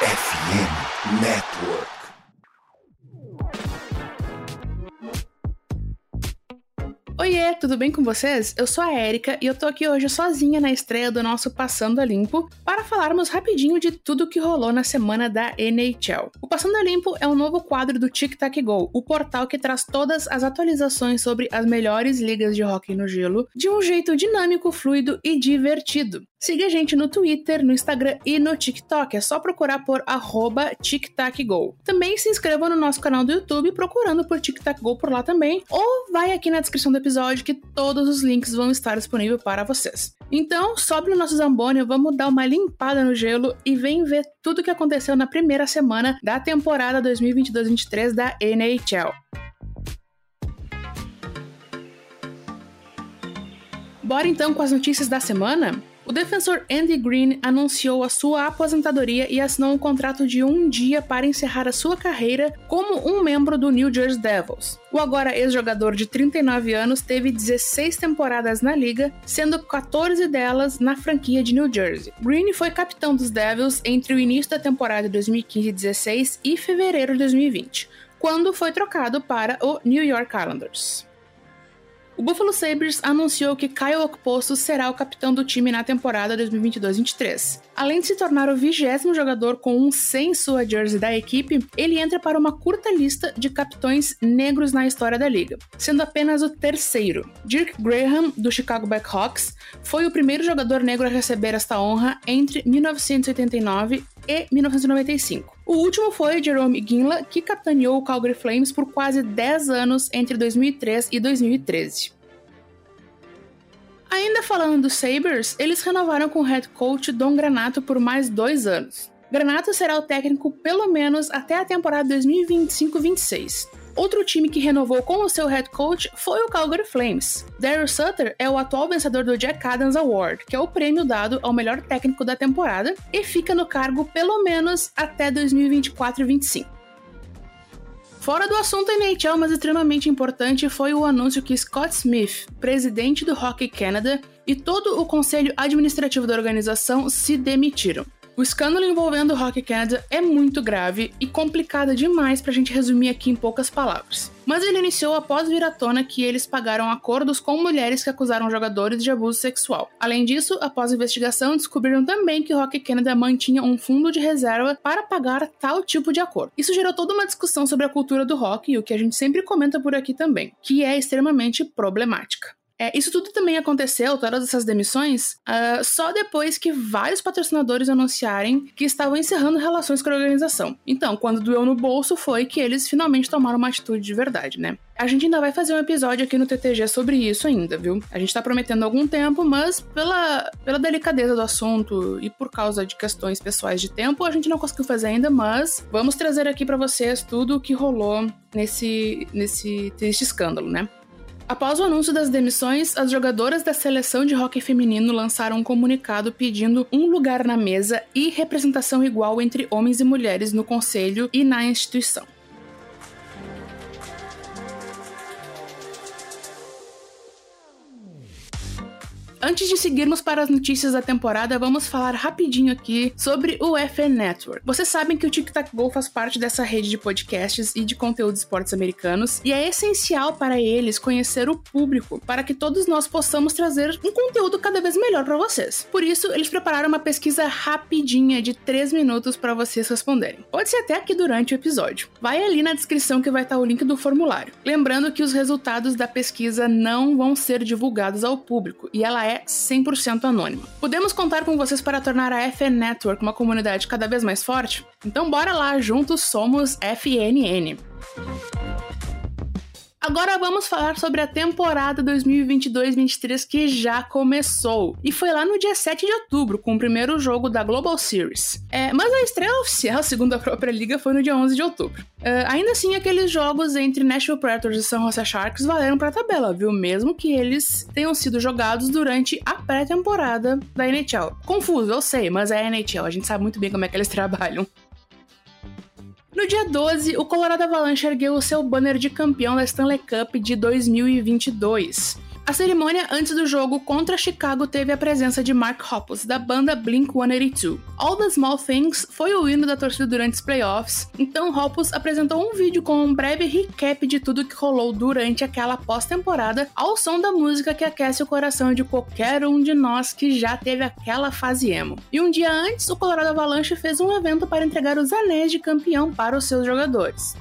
FM Network. Oiê, tudo bem com vocês? Eu sou a Erika e eu tô aqui hoje sozinha na estreia do nosso Passando a Limpo para falarmos rapidinho de tudo que rolou na semana da NHL. O Passando a Limpo é um novo quadro do Tic Tac Go, o portal que traz todas as atualizações sobre as melhores ligas de hockey no gelo de um jeito dinâmico, fluido e divertido. Siga a gente no Twitter, no Instagram e no TikTok. É só procurar por TicTacGo. Também se inscreva no nosso canal do YouTube procurando por TicTacGo por lá também. Ou vai aqui na descrição do episódio que todos os links vão estar disponíveis para vocês. Então, sobe no nosso Zamboni, vamos dar uma limpada no gelo e vem ver tudo o que aconteceu na primeira semana da temporada 2022-23 da NHL. Bora então com as notícias da semana? O defensor Andy Green anunciou a sua aposentadoria e assinou um contrato de um dia para encerrar a sua carreira como um membro do New Jersey Devils. O agora ex-jogador de 39 anos teve 16 temporadas na liga, sendo 14 delas na franquia de New Jersey. Green foi capitão dos Devils entre o início da temporada 2015-16 e fevereiro de 2020, quando foi trocado para o New York Islanders. O Buffalo Sabres anunciou que Kyle Okposo será o capitão do time na temporada 2022-23. Além de se tornar o vigésimo jogador com um 100 sua jersey da equipe, ele entra para uma curta lista de capitões negros na história da liga, sendo apenas o terceiro. Dirk Graham, do Chicago Blackhawks, foi o primeiro jogador negro a receber esta honra entre 1989 e 1995. O último foi Jerome Ginla, que capitaneou o Calgary Flames por quase 10 anos entre 2003 e 2013. Ainda falando dos Sabres, eles renovaram com o head coach Dom Granato por mais dois anos. Granato será o técnico pelo menos até a temporada 2025-26. Outro time que renovou com o seu head coach foi o Calgary Flames. Daryl Sutter é o atual vencedor do Jack Adams Award, que é o prêmio dado ao melhor técnico da temporada, e fica no cargo pelo menos até 2024-25. Fora do assunto NHL, mas extremamente importante, foi o anúncio que Scott Smith, presidente do Hockey Canada, e todo o conselho administrativo da organização se demitiram. O escândalo envolvendo o Hockey Canada é muito grave e complicado demais pra gente resumir aqui em poucas palavras. Mas ele iniciou após vir à tona que eles pagaram acordos com mulheres que acusaram jogadores de abuso sexual. Além disso, após a investigação, descobriram também que o Hockey Canada mantinha um fundo de reserva para pagar tal tipo de acordo. Isso gerou toda uma discussão sobre a cultura do hockey, o que a gente sempre comenta por aqui também, que é extremamente problemática. É, isso tudo também aconteceu, todas essas demissões, uh, só depois que vários patrocinadores anunciarem que estavam encerrando relações com a organização. Então, quando doeu no bolso, foi que eles finalmente tomaram uma atitude de verdade, né? A gente ainda vai fazer um episódio aqui no TTG sobre isso ainda, viu? A gente tá prometendo algum tempo, mas pela, pela delicadeza do assunto e por causa de questões pessoais de tempo, a gente não conseguiu fazer ainda, mas vamos trazer aqui para vocês tudo o que rolou nesse, nesse triste escândalo, né? Após o anúncio das demissões, as jogadoras da seleção de hóquei feminino lançaram um comunicado pedindo um lugar na mesa e representação igual entre homens e mulheres no conselho e na instituição. Antes de seguirmos para as notícias da temporada, vamos falar rapidinho aqui sobre o FN Network. Vocês sabem que o Tic Tac Go faz parte dessa rede de podcasts e de conteúdo de esportes americanos, e é essencial para eles conhecer o público, para que todos nós possamos trazer um conteúdo cada vez melhor para vocês. Por isso, eles prepararam uma pesquisa rapidinha de 3 minutos para vocês responderem. Pode ser até aqui durante o episódio. Vai ali na descrição que vai estar o link do formulário. Lembrando que os resultados da pesquisa não vão ser divulgados ao público, e ela é 100% anônima. Podemos contar com vocês para tornar a FN Network uma comunidade cada vez mais forte? Então bora lá, juntos somos FNN. Agora vamos falar sobre a temporada 2022-23 que já começou. E foi lá no dia 7 de outubro, com o primeiro jogo da Global Series. É, mas a estreia oficial, segundo a própria liga, foi no dia 11 de outubro. É, ainda assim, aqueles jogos entre Nashville Predators e San Jose Sharks valeram pra tabela, viu? Mesmo que eles tenham sido jogados durante a pré-temporada da NHL. Confuso, eu sei, mas é a NHL, a gente sabe muito bem como é que eles trabalham. No dia 12, o Colorado Avalanche ergueu o seu banner de campeão da Stanley Cup de 2022. A cerimônia antes do jogo contra Chicago teve a presença de Mark Hoppus, da banda Blink-182. All the Small Things foi o hino da torcida durante os playoffs, então Hoppus apresentou um vídeo com um breve recap de tudo que rolou durante aquela pós-temporada, ao som da música que aquece o coração de qualquer um de nós que já teve aquela fase emo. E um dia antes, o Colorado Avalanche fez um evento para entregar os anéis de campeão para os seus jogadores.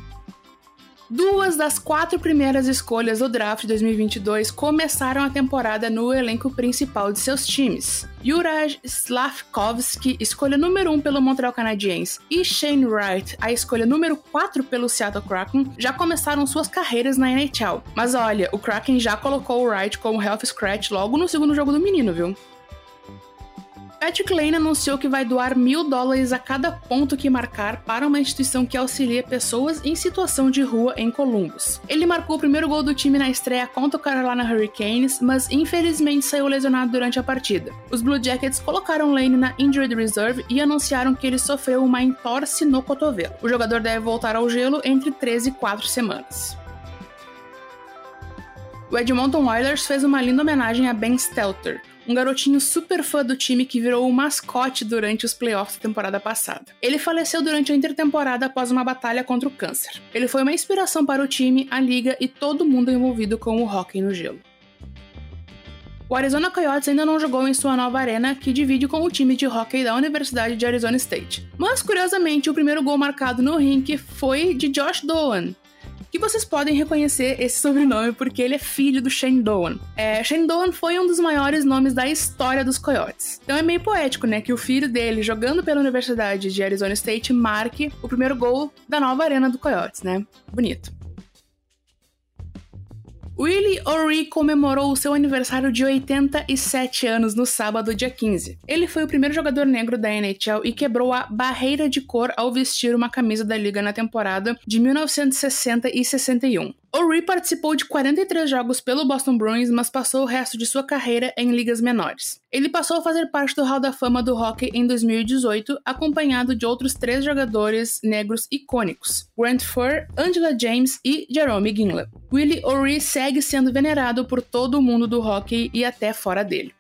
Duas das quatro primeiras escolhas do draft de 2022 começaram a temporada no elenco principal de seus times. Juraj Slavkovski, escolha número 1 um pelo Montreal Canadiens, e Shane Wright, a escolha número 4 pelo Seattle Kraken, já começaram suas carreiras na NHL. Mas olha, o Kraken já colocou o Wright como health scratch logo no segundo jogo do menino, viu? Patrick Lane anunciou que vai doar mil dólares a cada ponto que marcar para uma instituição que auxilia pessoas em situação de rua em Columbus. Ele marcou o primeiro gol do time na estreia contra o Carolina Hurricanes, mas infelizmente saiu lesionado durante a partida. Os Blue Jackets colocaram Lane na Injured Reserve e anunciaram que ele sofreu uma entorse no cotovelo. O jogador deve voltar ao gelo entre 13 e 4 semanas. O Edmonton Oilers fez uma linda homenagem a Ben Stelter, um garotinho super fã do time que virou o mascote durante os playoffs da temporada passada. Ele faleceu durante a intertemporada após uma batalha contra o câncer. Ele foi uma inspiração para o time, a liga e todo mundo envolvido com o hockey no gelo. O Arizona Coyotes ainda não jogou em sua nova arena, que divide com o time de hockey da Universidade de Arizona State. Mas, curiosamente, o primeiro gol marcado no rink foi de Josh Doan, que vocês podem reconhecer esse sobrenome porque ele é filho do Shane Doan. É, Shane Doan foi um dos maiores nomes da história dos Coyotes. Então é meio poético, né, que o filho dele, jogando pela Universidade de Arizona State, marque o primeiro gol da nova arena do Coyotes, né? Bonito. Willie O'Ree comemorou o seu aniversário de 87 anos no sábado, dia 15. Ele foi o primeiro jogador negro da NHL e quebrou a barreira de cor ao vestir uma camisa da liga na temporada de 1960 e 61. O'Ree participou de 43 jogos pelo Boston Bruins, mas passou o resto de sua carreira em ligas menores. Ele passou a fazer parte do Hall da Fama do hockey em 2018, acompanhado de outros três jogadores negros icônicos: Grant Fur, Angela James e Jerome Ginla. Willie O'Ree segue sendo venerado por todo o mundo do hockey e até fora dele.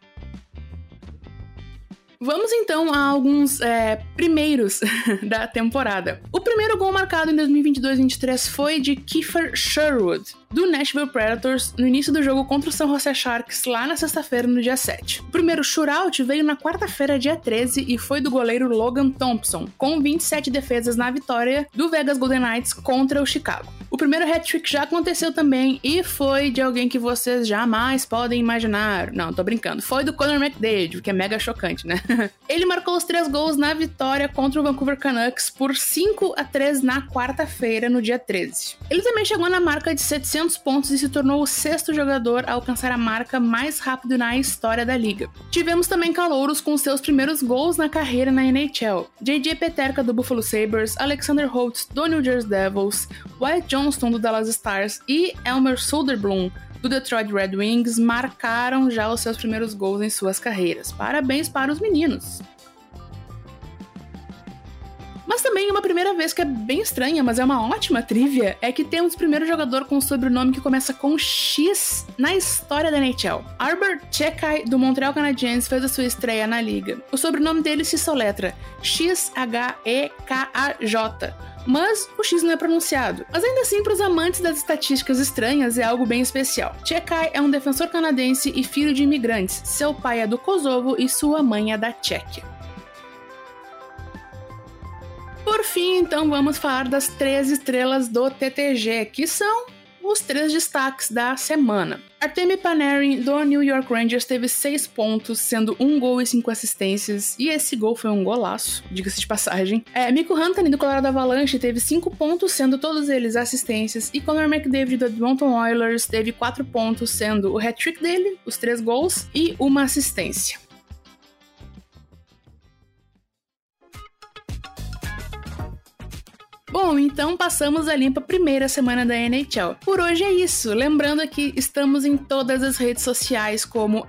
Vamos então a alguns é, primeiros da temporada. O primeiro gol marcado em 2022-23 foi de Kiefer Sherwood, do Nashville Predators, no início do jogo contra o San Jose Sharks, lá na sexta-feira, no dia 7. O primeiro shootout veio na quarta-feira, dia 13, e foi do goleiro Logan Thompson, com 27 defesas na vitória do Vegas Golden Knights contra o Chicago. O primeiro hat-trick já aconteceu também e foi de alguém que vocês jamais podem imaginar. Não, tô brincando. Foi do Conor McDavid, que é mega chocante, né? Ele marcou os três gols na vitória contra o Vancouver Canucks por 5 a 3 na quarta-feira, no dia 13. Ele também chegou na marca de 700 pontos e se tornou o sexto jogador a alcançar a marca mais rápido na história da liga. Tivemos também calouros com seus primeiros gols na carreira na NHL. JJ Peterka do Buffalo Sabres, Alexander Holtz do New Jersey Devils, Wyatt Jones Johnston do Dallas Stars e Elmer Soderblom do Detroit Red Wings marcaram já os seus primeiros gols em suas carreiras. Parabéns para os meninos! Mas também uma primeira vez que é bem estranha, mas é uma ótima trivia, é que temos o primeiro jogador com um sobrenome que começa com X na história da NHL. Arbor Chekai, do Montreal Canadiens, fez a sua estreia na liga. O sobrenome dele se soletra X-H-E-K-A-J mas o X não é pronunciado. Mas ainda assim, para os amantes das estatísticas estranhas, é algo bem especial. Chekai é um defensor canadense e filho de imigrantes. Seu pai é do Kosovo e sua mãe é da Tchequia. Por fim, então, vamos falar das três estrelas do TTG, que são os três destaques da semana. Artemi Panarin, do New York Rangers, teve seis pontos, sendo um gol e cinco assistências, e esse gol foi um golaço, diga-se de passagem. É, Hunter, do Colorado Avalanche, teve cinco pontos, sendo todos eles assistências, e Conor McDavid, do Edmonton Oilers, teve quatro pontos, sendo o hat-trick dele, os três gols, e uma assistência. Bom, então passamos a limpa primeira semana da NHL. Por hoje é isso. Lembrando que estamos em todas as redes sociais como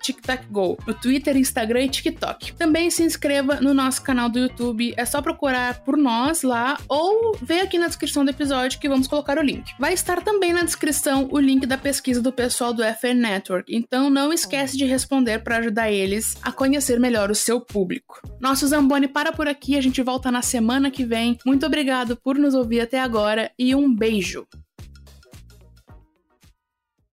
@tictacgo, no Twitter, Instagram e TikTok. Também se inscreva no nosso canal do YouTube, é só procurar por nós lá ou ver aqui na descrição do episódio que vamos colocar o link. Vai estar também na descrição o link da pesquisa do pessoal do FN Network, então não esquece de responder para ajudar eles a conhecer melhor o seu público. Nosso Zamboni para por aqui, a gente volta na semana que vem. Muito obrigado por nos ouvir até agora e um beijo!